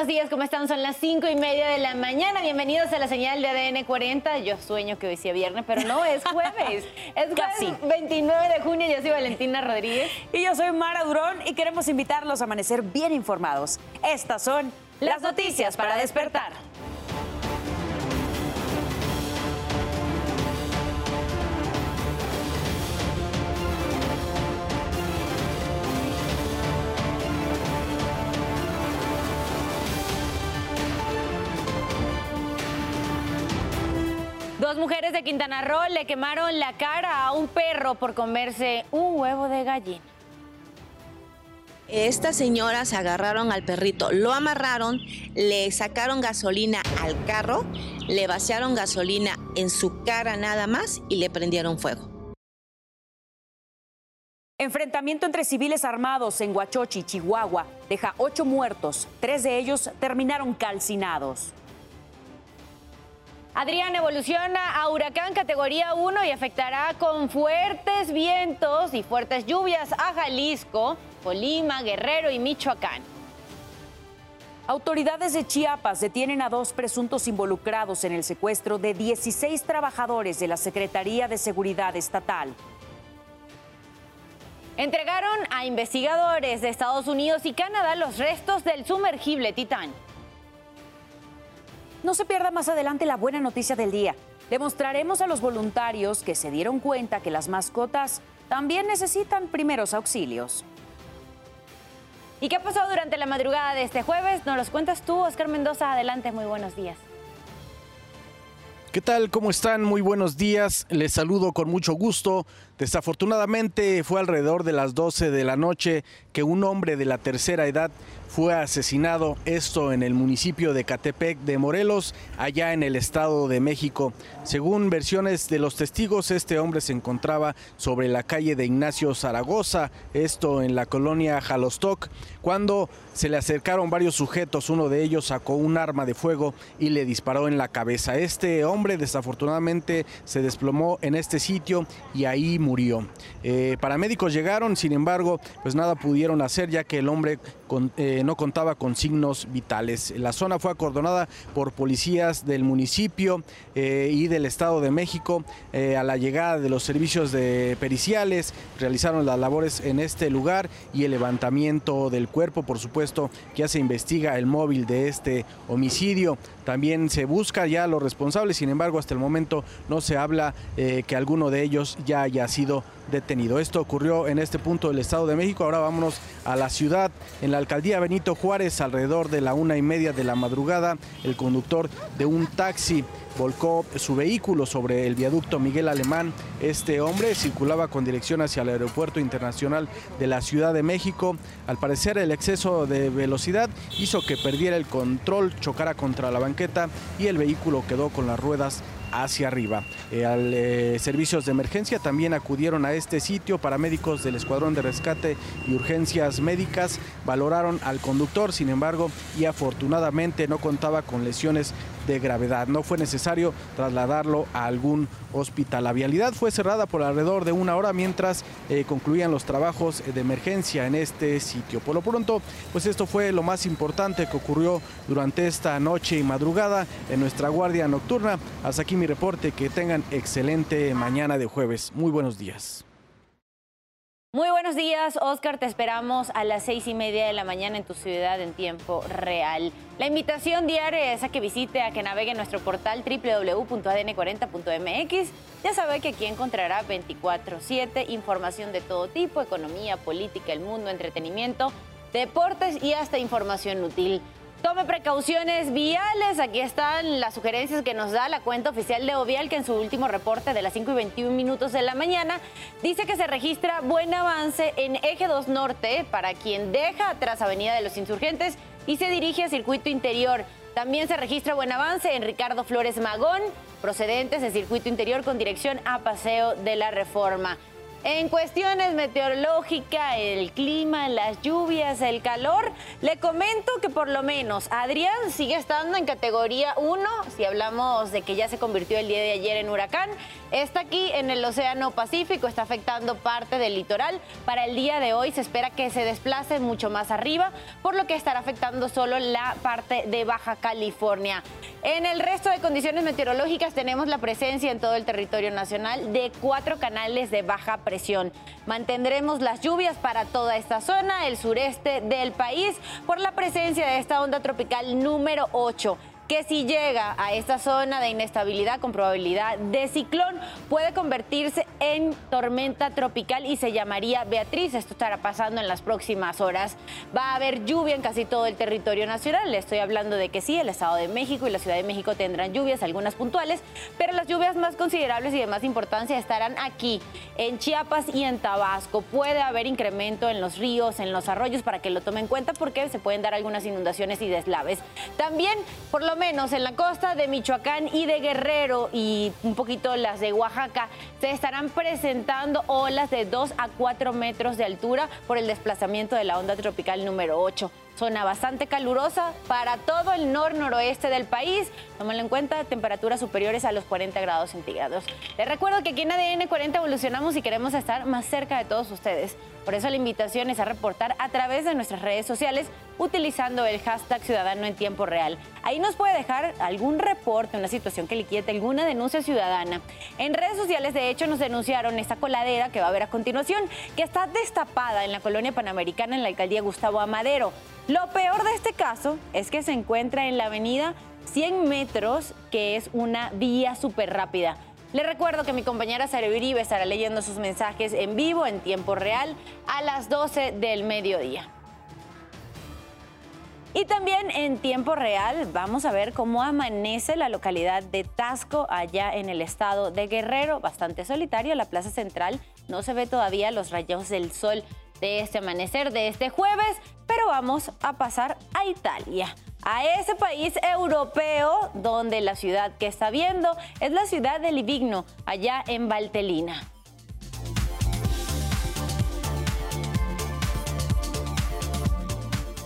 buenos días, ¿cómo están? Son las cinco y media de la mañana. Bienvenidos a la señal de ADN 40. Yo sueño que hoy sea viernes, pero no, es jueves. Es casi 29 de junio. Yo soy Valentina Rodríguez. Y yo soy Mara Durón y queremos invitarlos a amanecer bien informados. Estas son las noticias para despertar. Mujeres de Quintana Roo le quemaron la cara a un perro por comerse un huevo de gallina. Estas señoras agarraron al perrito, lo amarraron, le sacaron gasolina al carro, le vaciaron gasolina en su cara nada más y le prendieron fuego. Enfrentamiento entre civiles armados en Huachochi, Chihuahua, deja ocho muertos. Tres de ellos terminaron calcinados. Adrián evoluciona a huracán categoría 1 y afectará con fuertes vientos y fuertes lluvias a Jalisco, Colima, Guerrero y Michoacán. Autoridades de Chiapas detienen a dos presuntos involucrados en el secuestro de 16 trabajadores de la Secretaría de Seguridad Estatal. Entregaron a investigadores de Estados Unidos y Canadá los restos del sumergible Titán. No se pierda más adelante la buena noticia del día. Demostraremos a los voluntarios que se dieron cuenta que las mascotas también necesitan primeros auxilios. ¿Y qué pasó durante la madrugada de este jueves? Nos los cuentas tú, Oscar Mendoza. Adelante, muy buenos días. ¿Qué tal? ¿Cómo están? Muy buenos días. Les saludo con mucho gusto. Desafortunadamente fue alrededor de las 12 de la noche que un hombre de la tercera edad fue asesinado, esto en el municipio de Catepec de Morelos, allá en el Estado de México. Según versiones de los testigos, este hombre se encontraba sobre la calle de Ignacio Zaragoza, esto en la colonia Jalostoc, cuando se le acercaron varios sujetos, uno de ellos sacó un arma de fuego y le disparó en la cabeza. Este hombre desafortunadamente se desplomó en este sitio y ahí murió. Eh, paramédicos llegaron, sin embargo, pues nada pudieron hacer ya que el hombre eh, no contaba con signos vitales. La zona fue acordonada por policías del municipio eh, y del Estado de México. a la llegada de los servicios de periciales, realizaron las labores en este lugar y el levantamiento del cuerpo, por supuesto, ya se investiga el móvil de este homicidio. También se busca ya a los responsables, sin embargo, hasta el momento no se habla que alguno de ellos ya haya sido detenido. Esto ocurrió en este punto del Estado de México. Ahora vámonos a la ciudad. En la alcaldía Benito Juárez, alrededor de la una y media de la madrugada, el conductor de un taxi volcó su vehículo sobre el viaducto Miguel Alemán. Este hombre circulaba con dirección hacia el aeropuerto internacional de la Ciudad de México. Al parecer el exceso de velocidad hizo que perdiera el control, chocara contra la banqueta y el vehículo quedó con las ruedas hacia arriba. Eh, eh, servicios de emergencia también acudieron a este sitio. Paramédicos del Escuadrón de Rescate y Urgencias Médicas valoraron al conductor, sin embargo, y afortunadamente no contaba con lesiones de gravedad. No fue necesario trasladarlo a algún hospital. La vialidad fue cerrada por alrededor de una hora mientras eh, concluían los trabajos de emergencia en este sitio. Por lo pronto, pues esto fue lo más importante que ocurrió durante esta noche y madrugada en nuestra guardia nocturna. Hasta aquí mi reporte. Que tengan excelente mañana de jueves. Muy buenos días. Muy buenos días, Oscar. Te esperamos a las seis y media de la mañana en tu ciudad en tiempo real. La invitación diaria es a que visite, a que navegue nuestro portal www.adn40.mx. Ya sabe que aquí encontrará 24-7 información de todo tipo: economía, política, el mundo, entretenimiento, deportes y hasta información útil. Tome precauciones viales. Aquí están las sugerencias que nos da la cuenta oficial de Ovial, que en su último reporte de las 5 y 21 minutos de la mañana dice que se registra buen avance en Eje 2 Norte para quien deja atrás Avenida de los Insurgentes y se dirige a Circuito Interior. También se registra buen avance en Ricardo Flores Magón, procedentes de Circuito Interior con dirección a Paseo de la Reforma. En cuestiones meteorológicas, el clima, las lluvias, el calor, le comento que por lo menos Adrián sigue estando en categoría 1, si hablamos de que ya se convirtió el día de ayer en huracán. Está aquí en el Océano Pacífico, está afectando parte del litoral. Para el día de hoy se espera que se desplace mucho más arriba, por lo que estará afectando solo la parte de Baja California. En el resto de condiciones meteorológicas tenemos la presencia en todo el territorio nacional de cuatro canales de baja presión Mantendremos las lluvias para toda esta zona, el sureste del país, por la presencia de esta onda tropical número 8 que si llega a esta zona de inestabilidad con probabilidad de ciclón, puede convertirse en tormenta tropical y se llamaría Beatriz. Esto estará pasando en las próximas horas. Va a haber lluvia en casi todo el territorio nacional. Le estoy hablando de que sí, el Estado de México y la Ciudad de México tendrán lluvias, algunas puntuales, pero las lluvias más considerables y de más importancia estarán aquí, en Chiapas y en Tabasco. Puede haber incremento en los ríos, en los arroyos, para que lo tomen en cuenta porque se pueden dar algunas inundaciones y deslaves. También, por lo menos en la costa de Michoacán y de Guerrero y un poquito las de Oaxaca, se estarán presentando olas de 2 a 4 metros de altura por el desplazamiento de la onda tropical número 8 zona bastante calurosa para todo el nor-noroeste del país. Tómalo en cuenta, temperaturas superiores a los 40 grados centígrados. Les recuerdo que aquí en ADN 40 evolucionamos y queremos estar más cerca de todos ustedes. Por eso la invitación es a reportar a través de nuestras redes sociales utilizando el hashtag Ciudadano en Tiempo Real. Ahí nos puede dejar algún reporte, una situación que le quiete, alguna denuncia ciudadana. En redes sociales, de hecho, nos denunciaron esta coladera que va a ver a continuación, que está destapada en la colonia panamericana en la alcaldía Gustavo Amadero. Lo peor de este caso es que se encuentra en la avenida 100 metros, que es una vía súper rápida. Le recuerdo que mi compañera Sara Uribe estará leyendo sus mensajes en vivo, en tiempo real, a las 12 del mediodía. Y también en tiempo real vamos a ver cómo amanece la localidad de Tasco, allá en el estado de Guerrero, bastante solitario, la plaza central. No se ve todavía los rayos del sol de este amanecer de este jueves, pero vamos a pasar a Italia. A ese país europeo donde la ciudad que está viendo es la ciudad de Livigno, allá en Valtelina.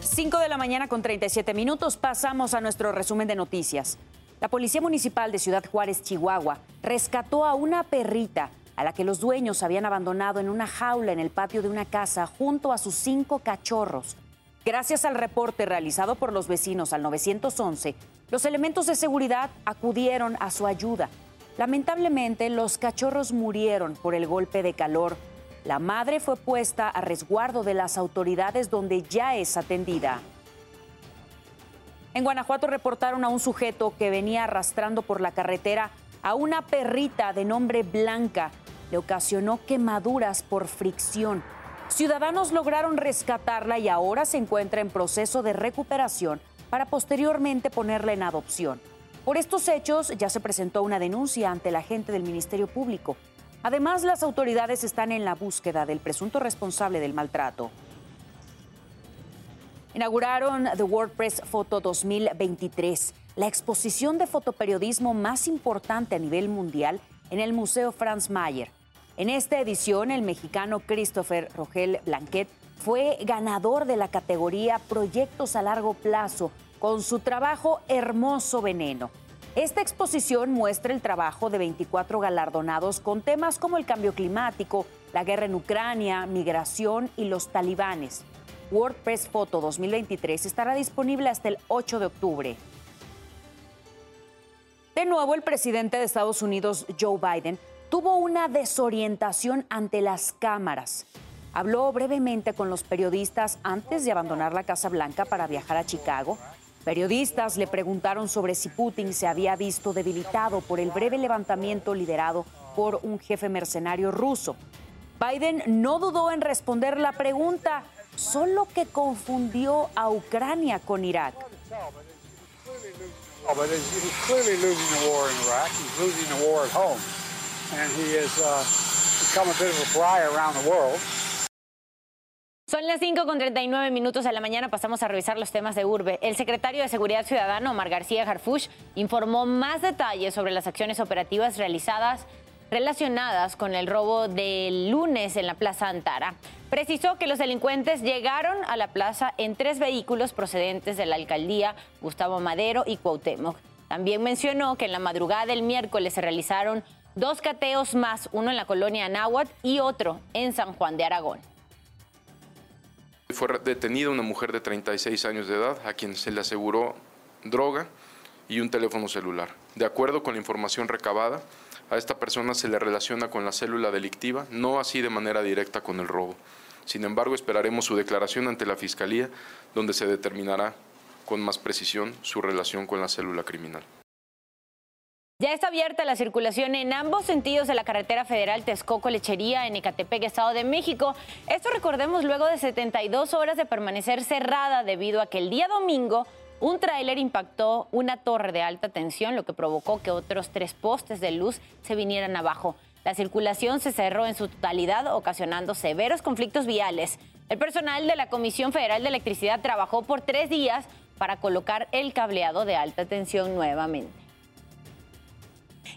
Cinco de la mañana con 37 minutos pasamos a nuestro resumen de noticias. La Policía Municipal de Ciudad Juárez, Chihuahua, rescató a una perrita a la que los dueños habían abandonado en una jaula en el patio de una casa junto a sus cinco cachorros. Gracias al reporte realizado por los vecinos al 911, los elementos de seguridad acudieron a su ayuda. Lamentablemente, los cachorros murieron por el golpe de calor. La madre fue puesta a resguardo de las autoridades donde ya es atendida. En Guanajuato reportaron a un sujeto que venía arrastrando por la carretera a una perrita de nombre Blanca le ocasionó quemaduras por fricción. Ciudadanos lograron rescatarla y ahora se encuentra en proceso de recuperación para posteriormente ponerla en adopción. Por estos hechos ya se presentó una denuncia ante la gente del Ministerio Público. Además, las autoridades están en la búsqueda del presunto responsable del maltrato. Inauguraron The WordPress Photo 2023, la exposición de fotoperiodismo más importante a nivel mundial en el Museo Franz Mayer. En esta edición, el mexicano Christopher Rogel Blanquet fue ganador de la categoría Proyectos a largo plazo con su trabajo Hermoso Veneno. Esta exposición muestra el trabajo de 24 galardonados con temas como el cambio climático, la guerra en Ucrania, migración y los talibanes. WordPress Photo 2023 estará disponible hasta el 8 de octubre. De nuevo, el presidente de Estados Unidos, Joe Biden, tuvo una desorientación ante las cámaras. Habló brevemente con los periodistas antes de abandonar la Casa Blanca para viajar a Chicago. Periodistas le preguntaron sobre si Putin se había visto debilitado por el breve levantamiento liderado por un jefe mercenario ruso. Biden no dudó en responder la pregunta, solo que confundió a Ucrania con Irak. Son las 5 con 39 minutos de la mañana. Pasamos a revisar los temas de urbe. El secretario de Seguridad Ciudadana, Omar García Harfush, informó más detalles sobre las acciones operativas realizadas relacionadas con el robo del lunes en la Plaza Antara. Precisó que los delincuentes llegaron a la plaza en tres vehículos procedentes de la alcaldía Gustavo Madero y Cuauhtémoc. También mencionó que en la madrugada del miércoles se realizaron dos cateos más, uno en la colonia Anáhuac y otro en San Juan de Aragón. Fue detenida una mujer de 36 años de edad a quien se le aseguró droga y un teléfono celular. De acuerdo con la información recabada, a esta persona se le relaciona con la célula delictiva, no así de manera directa con el robo. Sin embargo, esperaremos su declaración ante la Fiscalía, donde se determinará con más precisión su relación con la célula criminal. Ya está abierta la circulación en ambos sentidos de la carretera federal Texcoco-Lechería en Ecatepec, Estado de México. Esto recordemos luego de 72 horas de permanecer cerrada debido a que el día domingo un tráiler impactó una torre de alta tensión, lo que provocó que otros tres postes de luz se vinieran abajo. La circulación se cerró en su totalidad, ocasionando severos conflictos viales. El personal de la Comisión Federal de Electricidad trabajó por tres días para colocar el cableado de alta tensión nuevamente.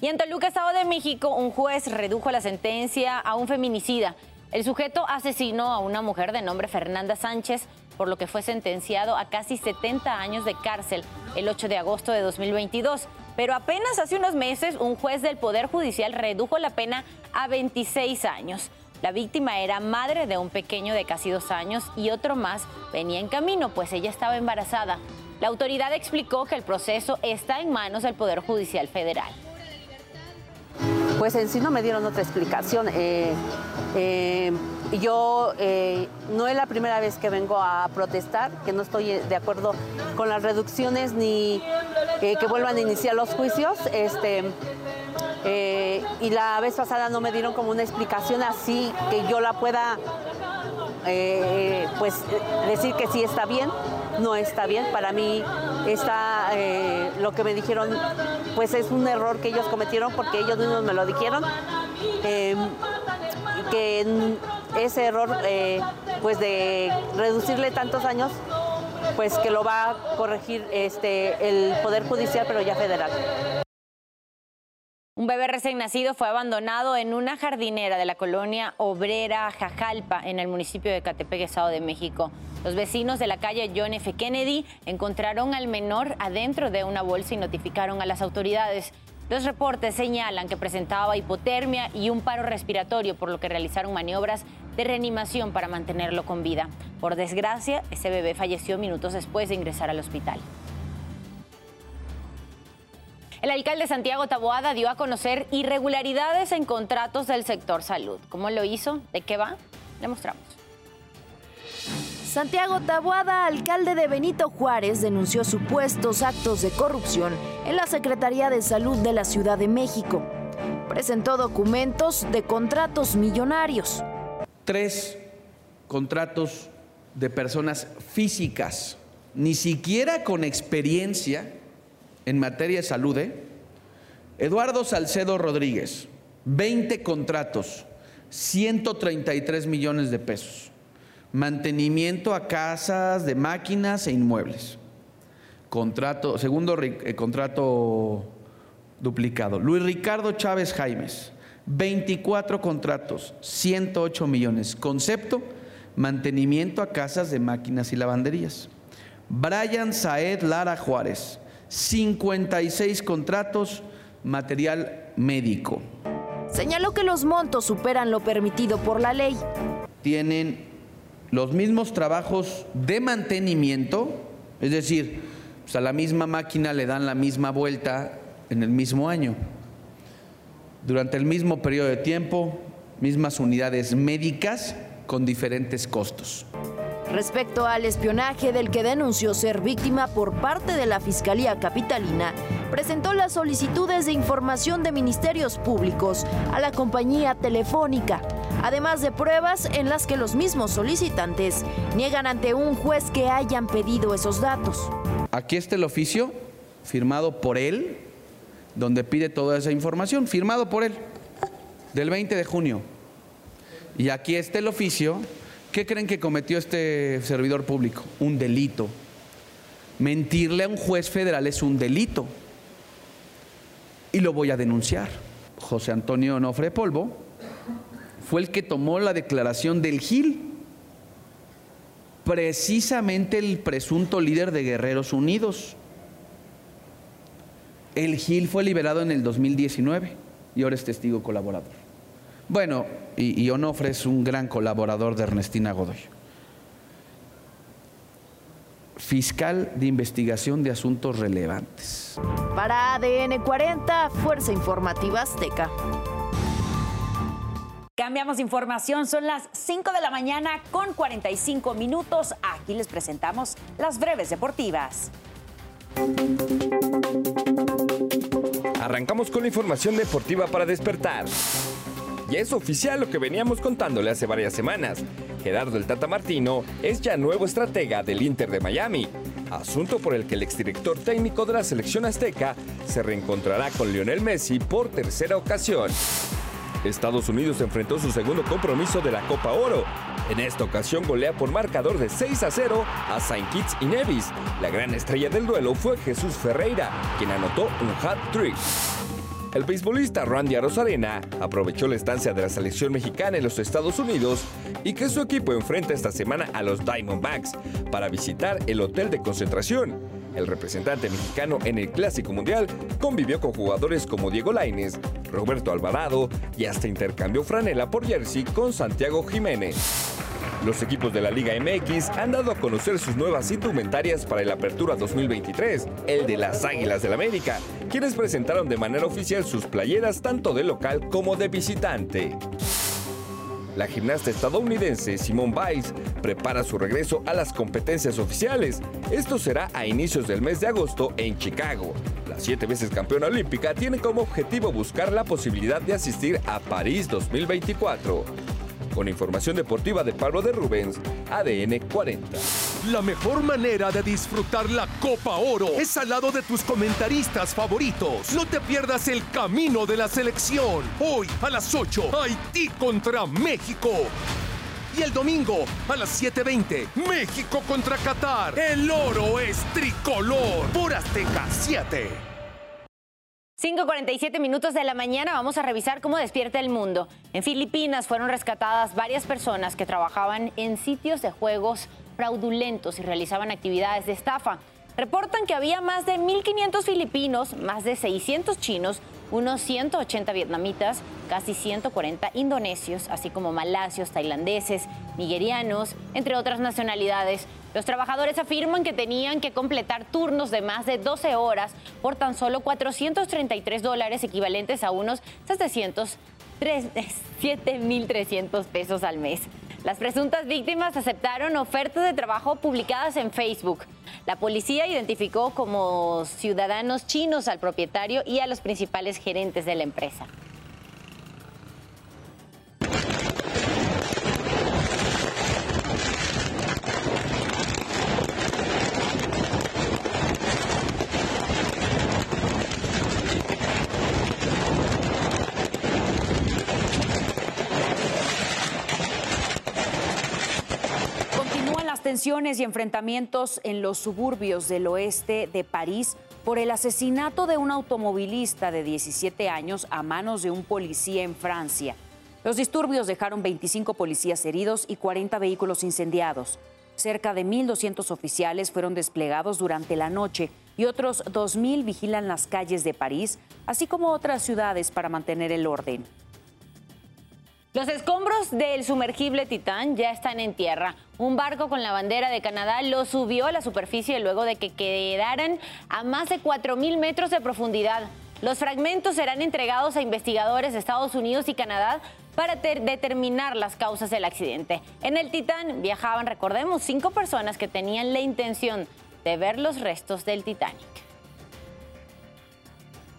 Y en Toluca, Estado de México, un juez redujo la sentencia a un feminicida. El sujeto asesinó a una mujer de nombre Fernanda Sánchez por lo que fue sentenciado a casi 70 años de cárcel el 8 de agosto de 2022. Pero apenas hace unos meses un juez del Poder Judicial redujo la pena a 26 años. La víctima era madre de un pequeño de casi dos años y otro más venía en camino, pues ella estaba embarazada. La autoridad explicó que el proceso está en manos del Poder Judicial Federal pues en sí no me dieron otra explicación. Eh, eh, yo eh, no es la primera vez que vengo a protestar, que no estoy de acuerdo con las reducciones ni que vuelvan a iniciar los juicios. Este, y la vez pasada no me dieron como una explicación así que yo la pueda pues decir que sí está bien no está bien. Para mí está eh, lo que me dijeron, pues es un error que ellos cometieron porque ellos mismos me lo dijeron. Em, que ese error, eh, pues de reducirle tantos años, pues que lo va a corregir este, el Poder Judicial, pero ya federal. Un bebé recién nacido fue abandonado en una jardinera de la colonia obrera Jajalpa, en el municipio de Catepec, Estado de México. Los vecinos de la calle John F. Kennedy encontraron al menor adentro de una bolsa y notificaron a las autoridades. Los reportes señalan que presentaba hipotermia y un paro respiratorio, por lo que realizaron maniobras de reanimación para mantenerlo con vida. Por desgracia, ese bebé falleció minutos después de ingresar al hospital. El alcalde Santiago Taboada dio a conocer irregularidades en contratos del sector salud. ¿Cómo lo hizo? ¿De qué va? Le mostramos. Santiago Taboada, alcalde de Benito Juárez, denunció supuestos actos de corrupción en la Secretaría de Salud de la Ciudad de México. Presentó documentos de contratos millonarios. Tres contratos de personas físicas, ni siquiera con experiencia en materia de salud. ¿eh? Eduardo Salcedo Rodríguez, 20 contratos, 133 millones de pesos. Mantenimiento a casas de máquinas e inmuebles. Contrato, segundo eh, contrato duplicado. Luis Ricardo Chávez Jaimes, 24 contratos, 108 millones. Concepto, mantenimiento a casas de máquinas y lavanderías. Brian Saed Lara Juárez, 56 contratos, material médico. Señaló que los montos superan lo permitido por la ley. Tienen los mismos trabajos de mantenimiento, es decir, pues, a la misma máquina le dan la misma vuelta en el mismo año. Durante el mismo periodo de tiempo, mismas unidades médicas con diferentes costos. Respecto al espionaje del que denunció ser víctima por parte de la Fiscalía Capitalina, presentó las solicitudes de información de ministerios públicos a la compañía telefónica, además de pruebas en las que los mismos solicitantes niegan ante un juez que hayan pedido esos datos. Aquí está el oficio firmado por él, donde pide toda esa información, firmado por él, del 20 de junio. Y aquí está el oficio ¿Qué creen que cometió este servidor público? Un delito. Mentirle a un juez federal es un delito. Y lo voy a denunciar. José Antonio Onofre Polvo, fue el que tomó la declaración del Gil, precisamente el presunto líder de Guerreros Unidos. El Gil fue liberado en el 2019 y ahora es testigo colaborador. Bueno, y, y Onofre es un gran colaborador de Ernestina Godoy. Fiscal de Investigación de Asuntos Relevantes. Para ADN 40, Fuerza Informativa Azteca. Cambiamos información, son las 5 de la mañana con 45 minutos. Aquí les presentamos las breves deportivas. Arrancamos con la información deportiva para despertar. Y es oficial lo que veníamos contándole hace varias semanas. Gerardo el Tata Martino es ya nuevo estratega del Inter de Miami, asunto por el que el exdirector técnico de la selección azteca se reencontrará con Lionel Messi por tercera ocasión. Estados Unidos enfrentó su segundo compromiso de la Copa Oro. En esta ocasión golea por marcador de 6 a 0 a Saint Kitts y Nevis. La gran estrella del duelo fue Jesús Ferreira, quien anotó un hat-trick. El beisbolista Randy Arozarena aprovechó la estancia de la selección mexicana en los Estados Unidos y que su equipo enfrenta esta semana a los Diamondbacks para visitar el hotel de concentración. El representante mexicano en el Clásico Mundial convivió con jugadores como Diego Lainez, Roberto Alvarado y hasta intercambió franela por jersey con Santiago Jiménez. Los equipos de la Liga MX han dado a conocer sus nuevas indumentarias para el Apertura 2023, el de las Águilas del América, quienes presentaron de manera oficial sus playeras tanto de local como de visitante. La gimnasta estadounidense Simone Biles prepara su regreso a las competencias oficiales. Esto será a inicios del mes de agosto en Chicago. La siete veces campeona olímpica tiene como objetivo buscar la posibilidad de asistir a París 2024. Con información deportiva de Pablo de Rubens, ADN 40. La mejor manera de disfrutar la Copa Oro es al lado de tus comentaristas favoritos. No te pierdas el camino de la selección. Hoy a las 8, Haití contra México. Y el domingo a las 7:20, México contra Qatar. El oro es tricolor por Azteca 7. 5.47 minutos de la mañana vamos a revisar cómo despierta el mundo. En Filipinas fueron rescatadas varias personas que trabajaban en sitios de juegos fraudulentos y realizaban actividades de estafa. Reportan que había más de 1.500 filipinos, más de 600 chinos, unos 180 vietnamitas, casi 140 indonesios, así como malasios, tailandeses, nigerianos, entre otras nacionalidades. Los trabajadores afirman que tenían que completar turnos de más de 12 horas por tan solo 433 dólares equivalentes a unos 7.300 pesos al mes. Las presuntas víctimas aceptaron ofertas de trabajo publicadas en Facebook. La policía identificó como ciudadanos chinos al propietario y a los principales gerentes de la empresa. Tensiones y enfrentamientos en los suburbios del oeste de París por el asesinato de un automovilista de 17 años a manos de un policía en Francia. Los disturbios dejaron 25 policías heridos y 40 vehículos incendiados. Cerca de 1.200 oficiales fueron desplegados durante la noche y otros 2.000 vigilan las calles de París, así como otras ciudades para mantener el orden. Los escombros del sumergible Titán ya están en tierra. Un barco con la bandera de Canadá lo subió a la superficie luego de que quedaran a más de 4.000 metros de profundidad. Los fragmentos serán entregados a investigadores de Estados Unidos y Canadá para determinar las causas del accidente. En el Titán viajaban, recordemos, cinco personas que tenían la intención de ver los restos del Titanic.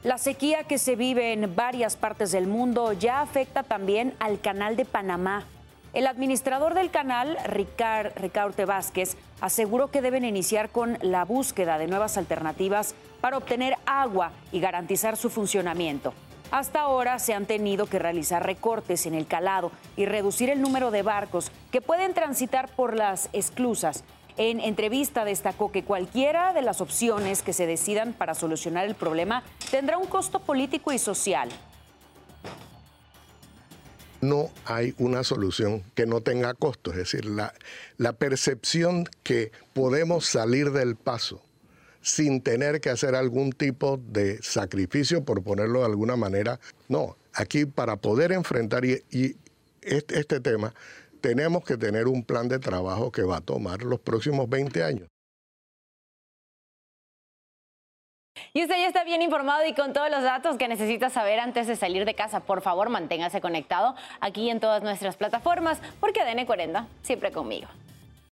La sequía que se vive en varias partes del mundo ya afecta también al canal de Panamá. El administrador del canal, Ricard, Ricardo Vázquez, aseguró que deben iniciar con la búsqueda de nuevas alternativas para obtener agua y garantizar su funcionamiento. Hasta ahora se han tenido que realizar recortes en el calado y reducir el número de barcos que pueden transitar por las esclusas en entrevista destacó que cualquiera de las opciones que se decidan para solucionar el problema tendrá un costo político y social. No hay una solución que no tenga costo, es decir, la, percepción que podemos salir del paso sin tener que hacer algún tipo de sacrificio, por ponerlo de alguna manera. No, aquí para poder enfrentar y, este, este tema, tenemos que tener un plan de trabajo que va a tomar los próximos 20 años. Y usted ya está bien informado y con todos los datos que necesita saber antes de salir de casa. Por favor, manténgase conectado aquí en todas nuestras plataformas, porque ADN 40 siempre conmigo.